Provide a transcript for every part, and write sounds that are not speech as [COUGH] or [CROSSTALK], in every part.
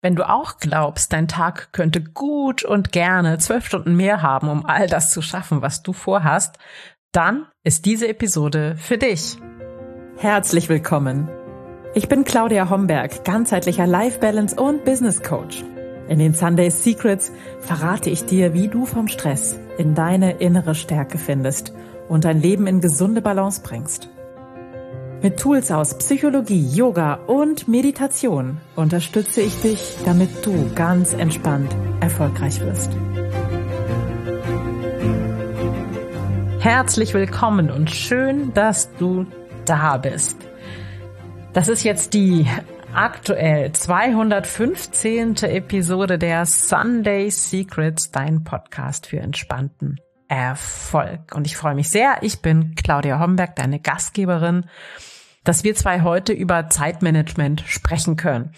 Wenn du auch glaubst, dein Tag könnte gut und gerne zwölf Stunden mehr haben, um all das zu schaffen, was du vorhast, dann ist diese Episode für dich. Herzlich willkommen. Ich bin Claudia Homberg, ganzheitlicher Life Balance und Business Coach. In den Sunday Secrets verrate ich dir, wie du vom Stress in deine innere Stärke findest und dein Leben in gesunde Balance bringst. Mit Tools aus Psychologie, Yoga und Meditation unterstütze ich dich, damit du ganz entspannt erfolgreich wirst. Herzlich willkommen und schön, dass du da bist. Das ist jetzt die aktuell 215. Episode der Sunday Secrets, dein Podcast für entspannten Erfolg. Und ich freue mich sehr. Ich bin Claudia Homberg, deine Gastgeberin dass wir zwei heute über Zeitmanagement sprechen können.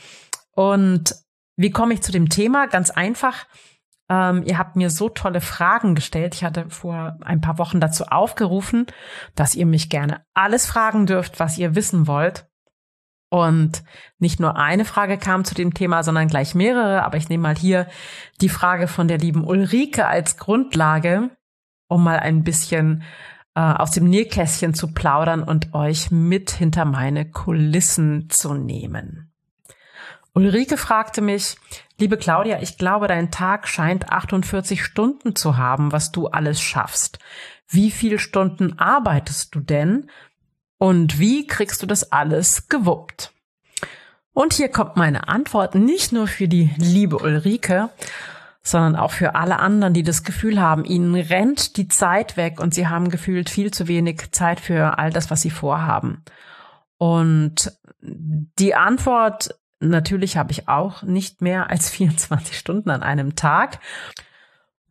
Und wie komme ich zu dem Thema? Ganz einfach. Ähm, ihr habt mir so tolle Fragen gestellt. Ich hatte vor ein paar Wochen dazu aufgerufen, dass ihr mich gerne alles fragen dürft, was ihr wissen wollt. Und nicht nur eine Frage kam zu dem Thema, sondern gleich mehrere. Aber ich nehme mal hier die Frage von der lieben Ulrike als Grundlage, um mal ein bisschen aus dem Nähkästchen zu plaudern und euch mit hinter meine Kulissen zu nehmen. Ulrike fragte mich, liebe Claudia, ich glaube, dein Tag scheint 48 Stunden zu haben, was du alles schaffst. Wie viele Stunden arbeitest du denn? Und wie kriegst du das alles gewuppt? Und hier kommt meine Antwort nicht nur für die liebe Ulrike, sondern auch für alle anderen, die das Gefühl haben, ihnen rennt die Zeit weg und sie haben gefühlt viel zu wenig Zeit für all das, was sie vorhaben. Und die Antwort, natürlich habe ich auch nicht mehr als [LAUGHS] 24 Stunden an einem Tag.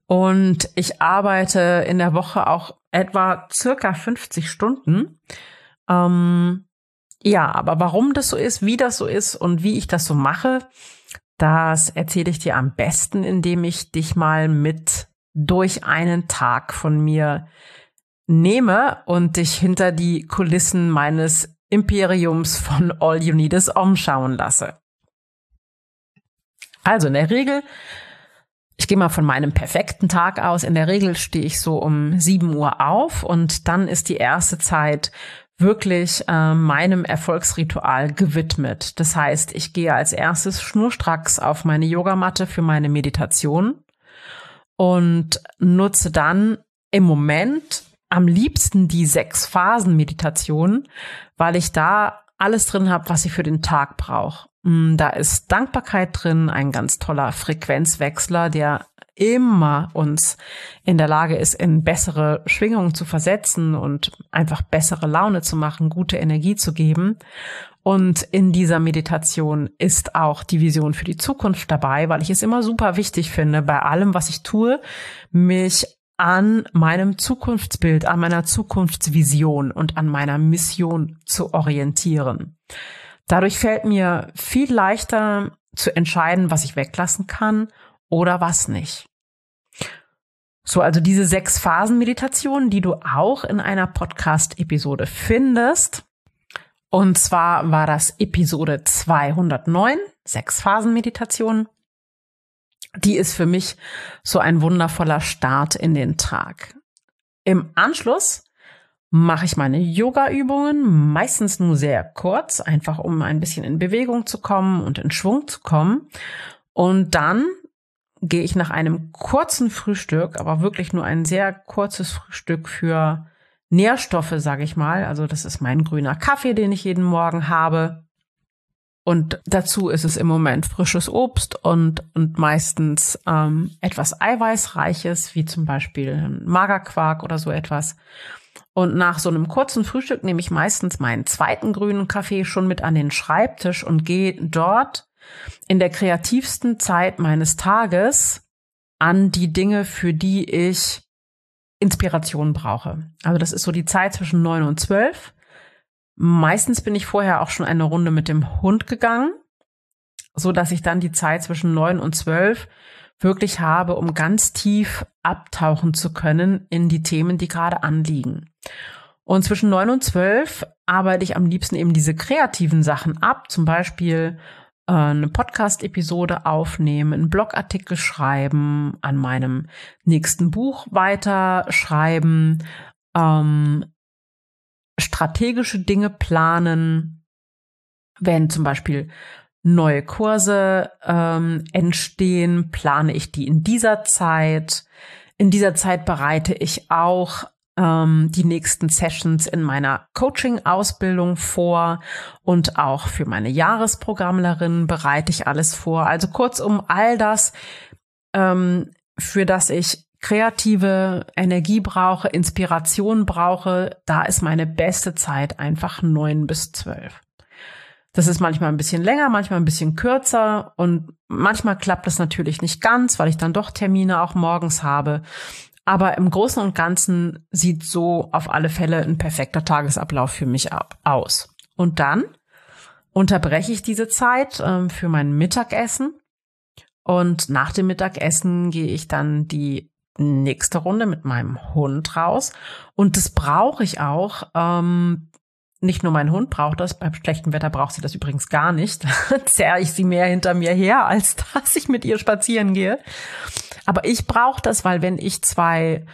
Und ich arbeite in der Woche auch etwa circa 50 Stunden. Ähm, ja, aber warum das so ist, wie das so ist und wie ich das so mache, das erzähle ich dir am besten, indem ich dich mal mit durch einen Tag von mir nehme und dich hinter die Kulissen meines Imperiums von All You Need Is umschauen lasse. Also in der Regel, ich gehe mal von meinem perfekten Tag aus, in der Regel stehe ich so um 7 Uhr auf und dann ist die erste Zeit wirklich äh, meinem Erfolgsritual gewidmet. Das heißt, ich gehe als erstes schnurstracks auf meine Yogamatte für meine Meditation und nutze dann im Moment am liebsten die sechs Phasen Meditation, weil ich da alles drin habe, was ich für den Tag brauche. Mm, da ist Dankbarkeit drin, ein ganz toller Frequenzwechsler, der immer uns in der Lage ist, in bessere Schwingungen zu versetzen und einfach bessere Laune zu machen, gute Energie zu geben. Und in dieser Meditation ist auch die Vision für die Zukunft dabei, weil ich es immer super wichtig finde, bei allem, was ich tue, mich an meinem Zukunftsbild, an meiner Zukunftsvision und an meiner Mission zu orientieren. Dadurch fällt mir viel leichter zu entscheiden, was ich weglassen kann oder was nicht. So, also diese sechs Phasen Meditation, die du auch in einer Podcast-Episode findest. Und zwar war das Episode 209, sechs Phasen Meditation. Die ist für mich so ein wundervoller Start in den Tag. Im Anschluss mache ich meine Yoga-Übungen, meistens nur sehr kurz, einfach um ein bisschen in Bewegung zu kommen und in Schwung zu kommen. Und dann gehe ich nach einem kurzen Frühstück, aber wirklich nur ein sehr kurzes Frühstück für Nährstoffe, sage ich mal. Also das ist mein grüner Kaffee, den ich jeden Morgen habe. Und dazu ist es im Moment frisches Obst und, und meistens ähm, etwas Eiweißreiches, wie zum Beispiel Magerquark oder so etwas. Und nach so einem kurzen Frühstück nehme ich meistens meinen zweiten grünen Kaffee schon mit an den Schreibtisch und gehe dort in der kreativsten Zeit meines Tages an die Dinge, für die ich Inspiration brauche. Also das ist so die Zeit zwischen neun und zwölf. Meistens bin ich vorher auch schon eine Runde mit dem Hund gegangen, so dass ich dann die Zeit zwischen neun und zwölf wirklich habe, um ganz tief abtauchen zu können in die Themen, die gerade anliegen. Und zwischen neun und zwölf arbeite ich am liebsten eben diese kreativen Sachen ab, zum Beispiel eine Podcast-Episode aufnehmen, einen Blogartikel schreiben, an meinem nächsten Buch weiterschreiben, ähm, strategische Dinge planen, wenn zum Beispiel neue Kurse ähm, entstehen, plane ich die in dieser Zeit. In dieser Zeit bereite ich auch die nächsten Sessions in meiner Coaching-Ausbildung vor und auch für meine Jahresprogrammlerin bereite ich alles vor. Also kurzum, all das, ähm, für das ich kreative Energie brauche, Inspiration brauche, da ist meine beste Zeit einfach neun bis zwölf. Das ist manchmal ein bisschen länger, manchmal ein bisschen kürzer und manchmal klappt es natürlich nicht ganz, weil ich dann doch Termine auch morgens habe. Aber im Großen und Ganzen sieht so auf alle Fälle ein perfekter Tagesablauf für mich ab, aus. Und dann unterbreche ich diese Zeit ähm, für mein Mittagessen. Und nach dem Mittagessen gehe ich dann die nächste Runde mit meinem Hund raus. Und das brauche ich auch, ähm, nicht nur mein Hund braucht das, beim schlechten Wetter braucht sie das übrigens gar nicht. [LAUGHS] Zerre ich sie mehr hinter mir her, als [LAUGHS] dass ich mit ihr spazieren gehe. Aber ich brauche das, weil wenn ich zwei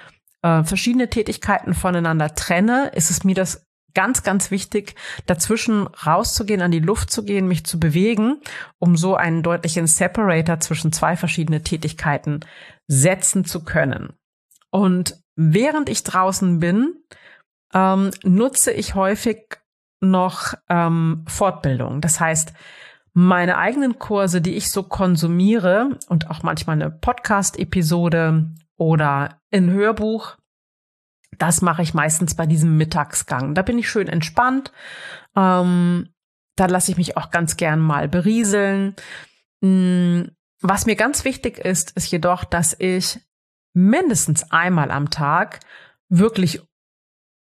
äh, verschiedene Tätigkeiten voneinander trenne, ist es mir das ganz, ganz wichtig, dazwischen rauszugehen, an die Luft zu gehen, mich zu bewegen, um so einen deutlichen Separator zwischen zwei verschiedene Tätigkeiten setzen zu können. Und während ich draußen bin, ähm, nutze ich häufig noch ähm, Fortbildung. Das heißt, meine eigenen Kurse, die ich so konsumiere und auch manchmal eine Podcast-Episode oder ein Hörbuch, das mache ich meistens bei diesem Mittagsgang. Da bin ich schön entspannt. Ähm, da lasse ich mich auch ganz gern mal berieseln. Hm, was mir ganz wichtig ist, ist jedoch, dass ich mindestens einmal am Tag wirklich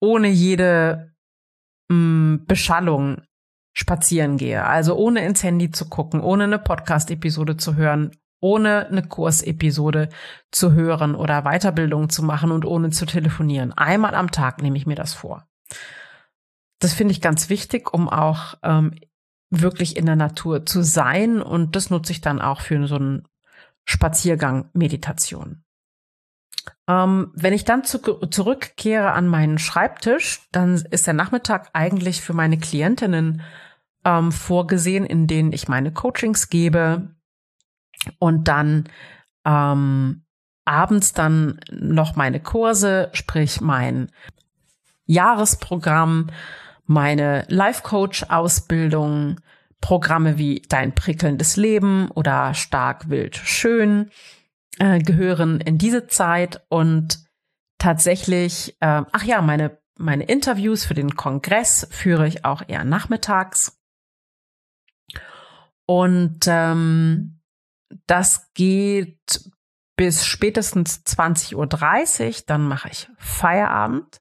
ohne jede mm, Beschallung spazieren gehe. Also ohne ins Handy zu gucken, ohne eine Podcast-Episode zu hören, ohne eine Kursepisode zu hören oder Weiterbildung zu machen und ohne zu telefonieren. Einmal am Tag nehme ich mir das vor. Das finde ich ganz wichtig, um auch ähm, wirklich in der Natur zu sein. Und das nutze ich dann auch für so einen Spaziergang, Meditation. Ähm, wenn ich dann zu, zurückkehre an meinen Schreibtisch, dann ist der Nachmittag eigentlich für meine Klientinnen ähm, vorgesehen, in denen ich meine Coachings gebe und dann ähm, abends dann noch meine Kurse, sprich mein Jahresprogramm, meine Life-Coach-Ausbildung, Programme wie Dein prickelndes Leben oder Stark, Wild, Schön äh, gehören in diese Zeit und tatsächlich, äh, ach ja, meine, meine Interviews für den Kongress führe ich auch eher nachmittags. Und ähm, das geht bis spätestens 20.30 Uhr, dann mache ich Feierabend.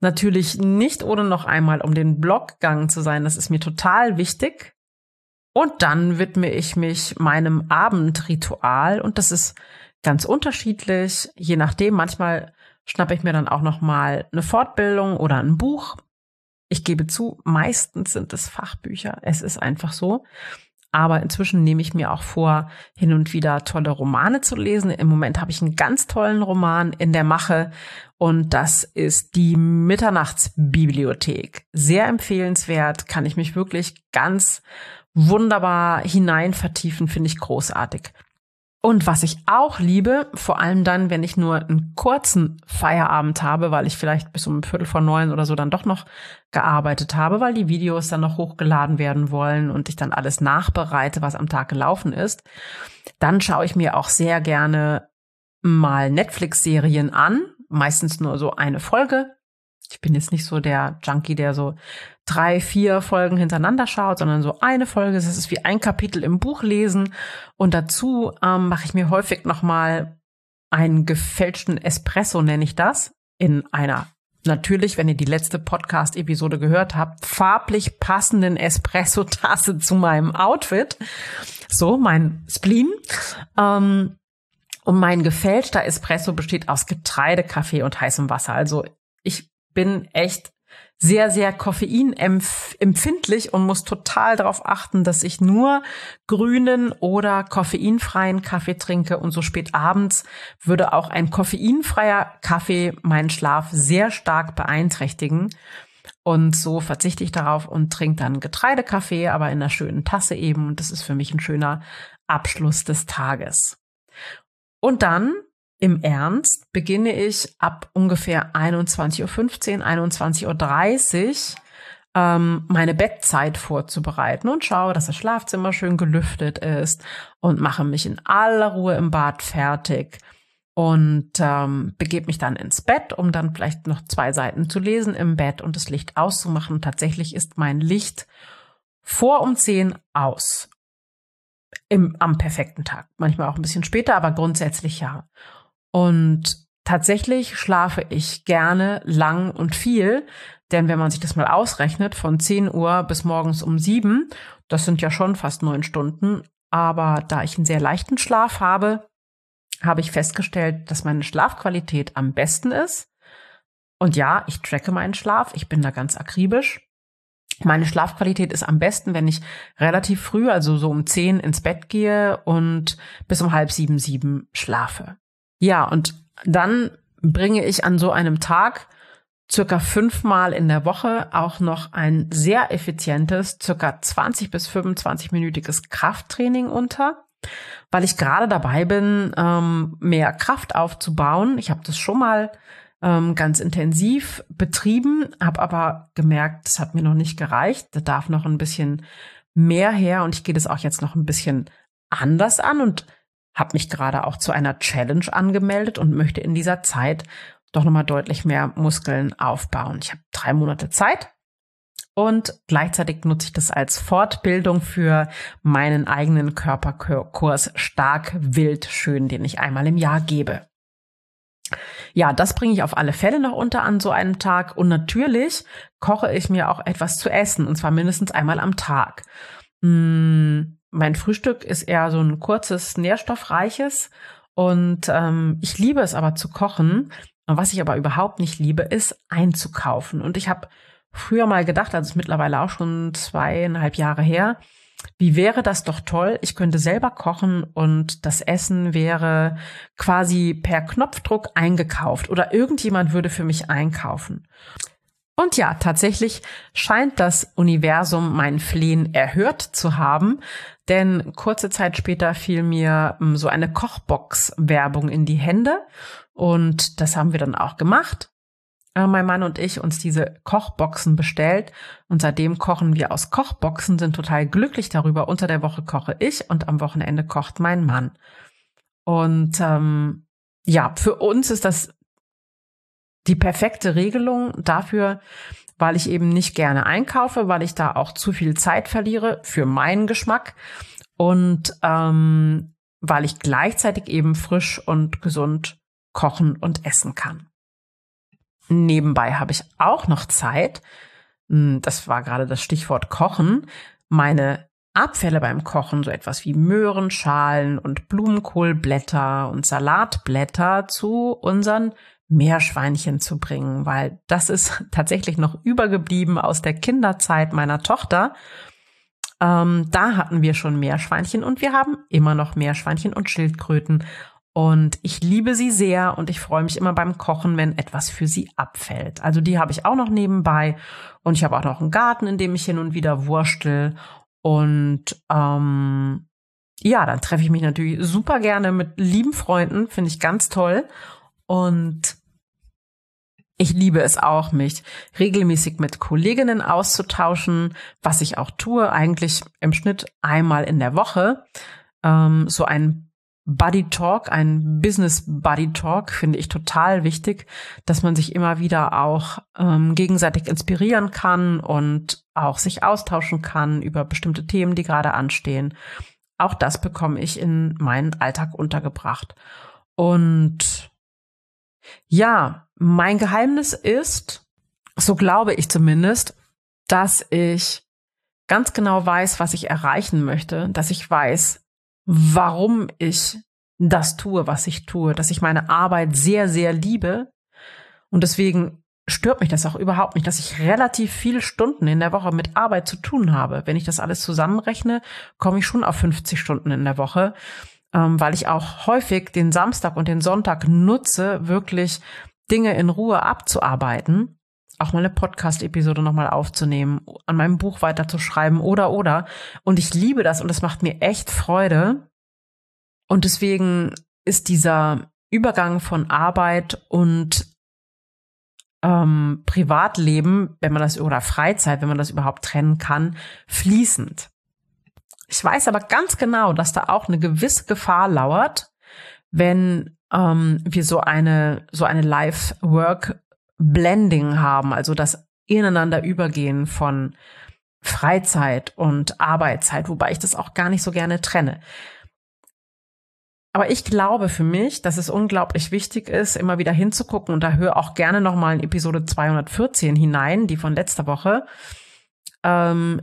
Natürlich nicht ohne noch einmal um den Blog gegangen zu sein, das ist mir total wichtig. Und dann widme ich mich meinem Abendritual und das ist ganz unterschiedlich, je nachdem. Manchmal schnappe ich mir dann auch noch mal eine Fortbildung oder ein Buch. Ich gebe zu, meistens sind es Fachbücher. Es ist einfach so. Aber inzwischen nehme ich mir auch vor, hin und wieder tolle Romane zu lesen. Im Moment habe ich einen ganz tollen Roman in der Mache und das ist die Mitternachtsbibliothek. Sehr empfehlenswert, kann ich mich wirklich ganz wunderbar hinein vertiefen, finde ich großartig. Und was ich auch liebe, vor allem dann, wenn ich nur einen kurzen Feierabend habe, weil ich vielleicht bis um Viertel vor neun oder so dann doch noch gearbeitet habe, weil die Videos dann noch hochgeladen werden wollen und ich dann alles nachbereite, was am Tag gelaufen ist, dann schaue ich mir auch sehr gerne mal Netflix-Serien an, meistens nur so eine Folge, ich bin jetzt nicht so der Junkie, der so drei, vier Folgen hintereinander schaut, sondern so eine Folge. Das ist wie ein Kapitel im Buch lesen. Und dazu ähm, mache ich mir häufig nochmal einen gefälschten Espresso, nenne ich das, in einer natürlich, wenn ihr die letzte Podcast-Episode gehört habt, farblich passenden Espresso-Tasse [LAUGHS] zu meinem Outfit. So, mein Spleen. Ähm, und mein gefälschter Espresso besteht aus Getreide, Kaffee und heißem Wasser. Also bin echt sehr, sehr koffeinempfindlich und muss total darauf achten, dass ich nur grünen oder koffeinfreien Kaffee trinke. Und so spät abends würde auch ein koffeinfreier Kaffee meinen Schlaf sehr stark beeinträchtigen. Und so verzichte ich darauf und trinke dann Getreidekaffee, aber in einer schönen Tasse eben. Und das ist für mich ein schöner Abschluss des Tages. Und dann im Ernst beginne ich ab ungefähr 21.15 Uhr, 21.30 Uhr ähm, meine Bettzeit vorzubereiten und schaue, dass das Schlafzimmer schön gelüftet ist und mache mich in aller Ruhe im Bad fertig und ähm, begebe mich dann ins Bett, um dann vielleicht noch zwei Seiten zu lesen im Bett und das Licht auszumachen. tatsächlich ist mein Licht vor um zehn aus. Im, am perfekten Tag. Manchmal auch ein bisschen später, aber grundsätzlich ja. Und tatsächlich schlafe ich gerne lang und viel, denn wenn man sich das mal ausrechnet, von 10 Uhr bis morgens um 7, das sind ja schon fast neun Stunden, aber da ich einen sehr leichten Schlaf habe, habe ich festgestellt, dass meine Schlafqualität am besten ist. Und ja, ich tracke meinen Schlaf, ich bin da ganz akribisch. Meine Schlafqualität ist am besten, wenn ich relativ früh, also so um 10 ins Bett gehe und bis um halb sieben, sieben schlafe. Ja, und dann bringe ich an so einem Tag circa fünfmal in der Woche auch noch ein sehr effizientes, circa 20 bis 25 minütiges Krafttraining unter, weil ich gerade dabei bin, ähm, mehr Kraft aufzubauen. Ich habe das schon mal ähm, ganz intensiv betrieben, habe aber gemerkt, das hat mir noch nicht gereicht. Da darf noch ein bisschen mehr her und ich gehe das auch jetzt noch ein bisschen anders an und habe mich gerade auch zu einer Challenge angemeldet und möchte in dieser Zeit doch nochmal deutlich mehr Muskeln aufbauen. Ich habe drei Monate Zeit und gleichzeitig nutze ich das als Fortbildung für meinen eigenen Körperkurs Stark, Wild, Schön, den ich einmal im Jahr gebe. Ja, das bringe ich auf alle Fälle noch unter an so einem Tag. Und natürlich koche ich mir auch etwas zu essen, und zwar mindestens einmal am Tag. Hm, mein Frühstück ist eher so ein kurzes, nährstoffreiches. Und ähm, ich liebe es aber zu kochen. Was ich aber überhaupt nicht liebe, ist einzukaufen. Und ich habe früher mal gedacht, also ist mittlerweile auch schon zweieinhalb Jahre her, wie wäre das doch toll? Ich könnte selber kochen und das Essen wäre quasi per Knopfdruck eingekauft oder irgendjemand würde für mich einkaufen. Und ja, tatsächlich scheint das Universum mein Flehen erhört zu haben, denn kurze Zeit später fiel mir ähm, so eine Kochbox-Werbung in die Hände und das haben wir dann auch gemacht. Äh, mein Mann und ich uns diese Kochboxen bestellt und seitdem kochen wir aus Kochboxen, sind total glücklich darüber. Unter der Woche koche ich und am Wochenende kocht mein Mann. Und ähm, ja, für uns ist das die perfekte Regelung dafür, weil ich eben nicht gerne einkaufe, weil ich da auch zu viel Zeit verliere für meinen Geschmack und ähm, weil ich gleichzeitig eben frisch und gesund kochen und essen kann. Nebenbei habe ich auch noch Zeit, hm, das war gerade das Stichwort Kochen, meine Abfälle beim Kochen, so etwas wie Möhrenschalen und Blumenkohlblätter und Salatblätter zu unseren Meerschweinchen zu bringen, weil das ist [LAUGHS] tatsächlich noch übergeblieben aus der Kinderzeit meiner Tochter. Ähm, da hatten wir schon Meerschweinchen und wir haben immer noch Meerschweinchen und Schildkröten. Und ich liebe sie sehr und ich freue mich immer beim Kochen, wenn etwas für sie abfällt. Also die habe ich auch noch nebenbei und ich habe auch noch einen Garten, in dem ich hin und wieder wurstel. Und ähm, ja, dann treffe ich mich natürlich super gerne mit lieben Freunden, finde ich ganz toll. Und ich liebe es auch, mich regelmäßig mit Kolleginnen auszutauschen, was ich auch tue, eigentlich im Schnitt einmal in der Woche. Ähm, so ein Buddy Talk, ein Business Buddy Talk finde ich total wichtig, dass man sich immer wieder auch ähm, gegenseitig inspirieren kann und auch sich austauschen kann über bestimmte Themen, die gerade anstehen. Auch das bekomme ich in meinen Alltag untergebracht. Und ja, mein Geheimnis ist, so glaube ich zumindest, dass ich ganz genau weiß, was ich erreichen möchte, dass ich weiß, warum ich das tue, was ich tue, dass ich meine Arbeit sehr, sehr liebe und deswegen stört mich das auch überhaupt nicht, dass ich relativ viele Stunden in der Woche mit Arbeit zu tun habe. Wenn ich das alles zusammenrechne, komme ich schon auf 50 Stunden in der Woche, ähm, weil ich auch häufig den Samstag und den Sonntag nutze, wirklich Dinge in Ruhe abzuarbeiten, auch mal eine Podcast-Episode nochmal aufzunehmen, an meinem Buch weiterzuschreiben oder oder. Und ich liebe das und es macht mir echt Freude. Und deswegen ist dieser Übergang von Arbeit und ähm, Privatleben, wenn man das oder Freizeit, wenn man das überhaupt trennen kann, fließend. Ich weiß aber ganz genau, dass da auch eine gewisse Gefahr lauert, wenn ähm, wir so eine so eine Life-Work-Blending haben, also das ineinander übergehen von Freizeit und Arbeitszeit, wobei ich das auch gar nicht so gerne trenne. Aber ich glaube für mich, dass es unglaublich wichtig ist, immer wieder hinzugucken und da höre auch gerne nochmal in Episode 214 hinein, die von letzter Woche, ähm,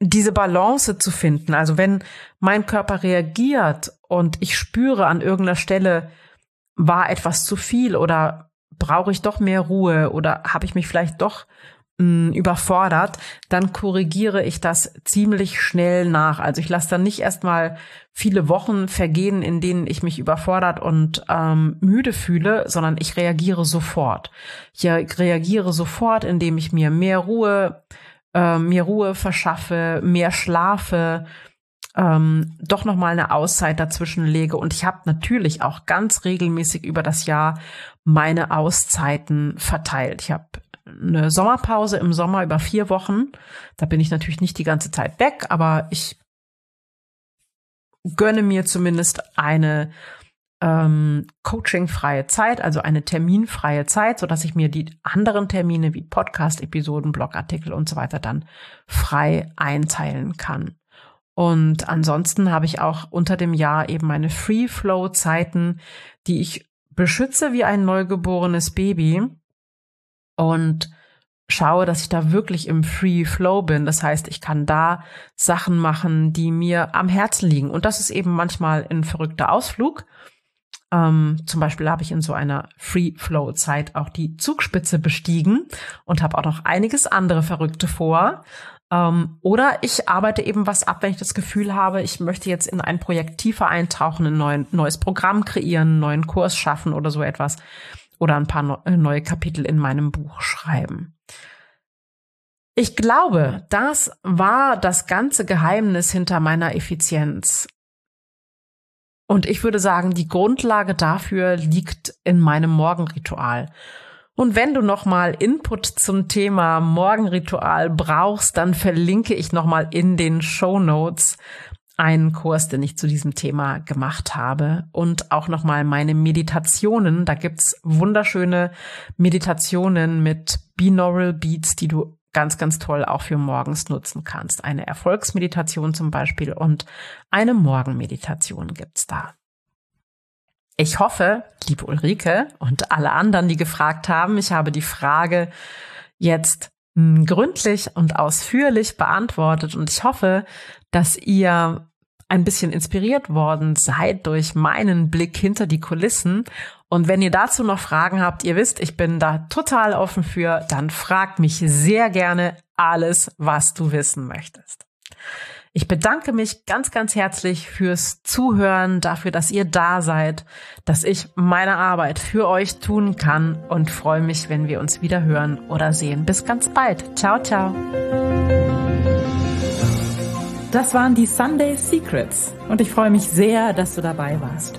diese Balance zu finden. Also wenn mein Körper reagiert und ich spüre an irgendeiner Stelle, war etwas zu viel oder brauche ich doch mehr Ruhe oder habe ich mich vielleicht doch mh, überfordert, dann korrigiere ich das ziemlich schnell nach. Also ich lasse dann nicht erstmal viele Wochen vergehen, in denen ich mich überfordert und ähm, müde fühle, sondern ich reagiere sofort. Ich reagiere sofort, indem ich mir mehr Ruhe, äh, mir Ruhe verschaffe, mehr schlafe, ähm, doch noch mal eine Auszeit dazwischen lege und ich habe natürlich auch ganz regelmäßig über das Jahr meine Auszeiten verteilt. Ich habe eine Sommerpause im Sommer über vier Wochen. Da bin ich natürlich nicht die ganze Zeit weg, aber ich gönne mir zumindest eine ähm, coachingfreie Zeit, also eine terminfreie Zeit, so dass ich mir die anderen Termine wie Podcast-Episoden, Blogartikel und so weiter dann frei einteilen kann. Und ansonsten habe ich auch unter dem Jahr eben meine Free-Flow-Zeiten, die ich beschütze wie ein neugeborenes Baby und schaue, dass ich da wirklich im Free Flow bin. Das heißt, ich kann da Sachen machen, die mir am Herzen liegen. Und das ist eben manchmal ein verrückter Ausflug. Ähm, zum Beispiel habe ich in so einer Free Flow Zeit auch die Zugspitze bestiegen und habe auch noch einiges andere Verrückte vor. Ähm, oder ich arbeite eben was ab, wenn ich das Gefühl habe, ich möchte jetzt in ein Projekt tiefer eintauchen, ein neuen, neues Programm kreieren, einen neuen Kurs schaffen oder so etwas oder ein paar äh, neue Kapitel in meinem Buch schreiben. Ich glaube, das war das ganze Geheimnis hinter meiner Effizienz. Und ich würde sagen, die Grundlage dafür liegt in meinem Morgenritual. Und wenn du nochmal Input zum Thema Morgenritual brauchst, dann verlinke ich nochmal in den Show Notes einen Kurs, den ich zu diesem Thema gemacht habe und auch nochmal meine Meditationen. Da gibt's wunderschöne Meditationen mit Binaural Beats, die du ganz, ganz toll auch für morgens nutzen kannst. Eine Erfolgsmeditation zum Beispiel und eine Morgenmeditation gibt's da. Ich hoffe, liebe Ulrike und alle anderen, die gefragt haben, ich habe die Frage jetzt hm, gründlich und ausführlich beantwortet und ich hoffe, dass ihr ein bisschen inspiriert worden seid durch meinen Blick hinter die Kulissen. Und wenn ihr dazu noch Fragen habt, ihr wisst, ich bin da total offen für, dann fragt mich sehr gerne alles, was du wissen möchtest. Ich bedanke mich ganz, ganz herzlich fürs Zuhören, dafür, dass ihr da seid, dass ich meine Arbeit für euch tun kann und freue mich, wenn wir uns wieder hören oder sehen. Bis ganz bald. Ciao, ciao. Das waren die Sunday Secrets und ich freue mich sehr, dass du dabei warst.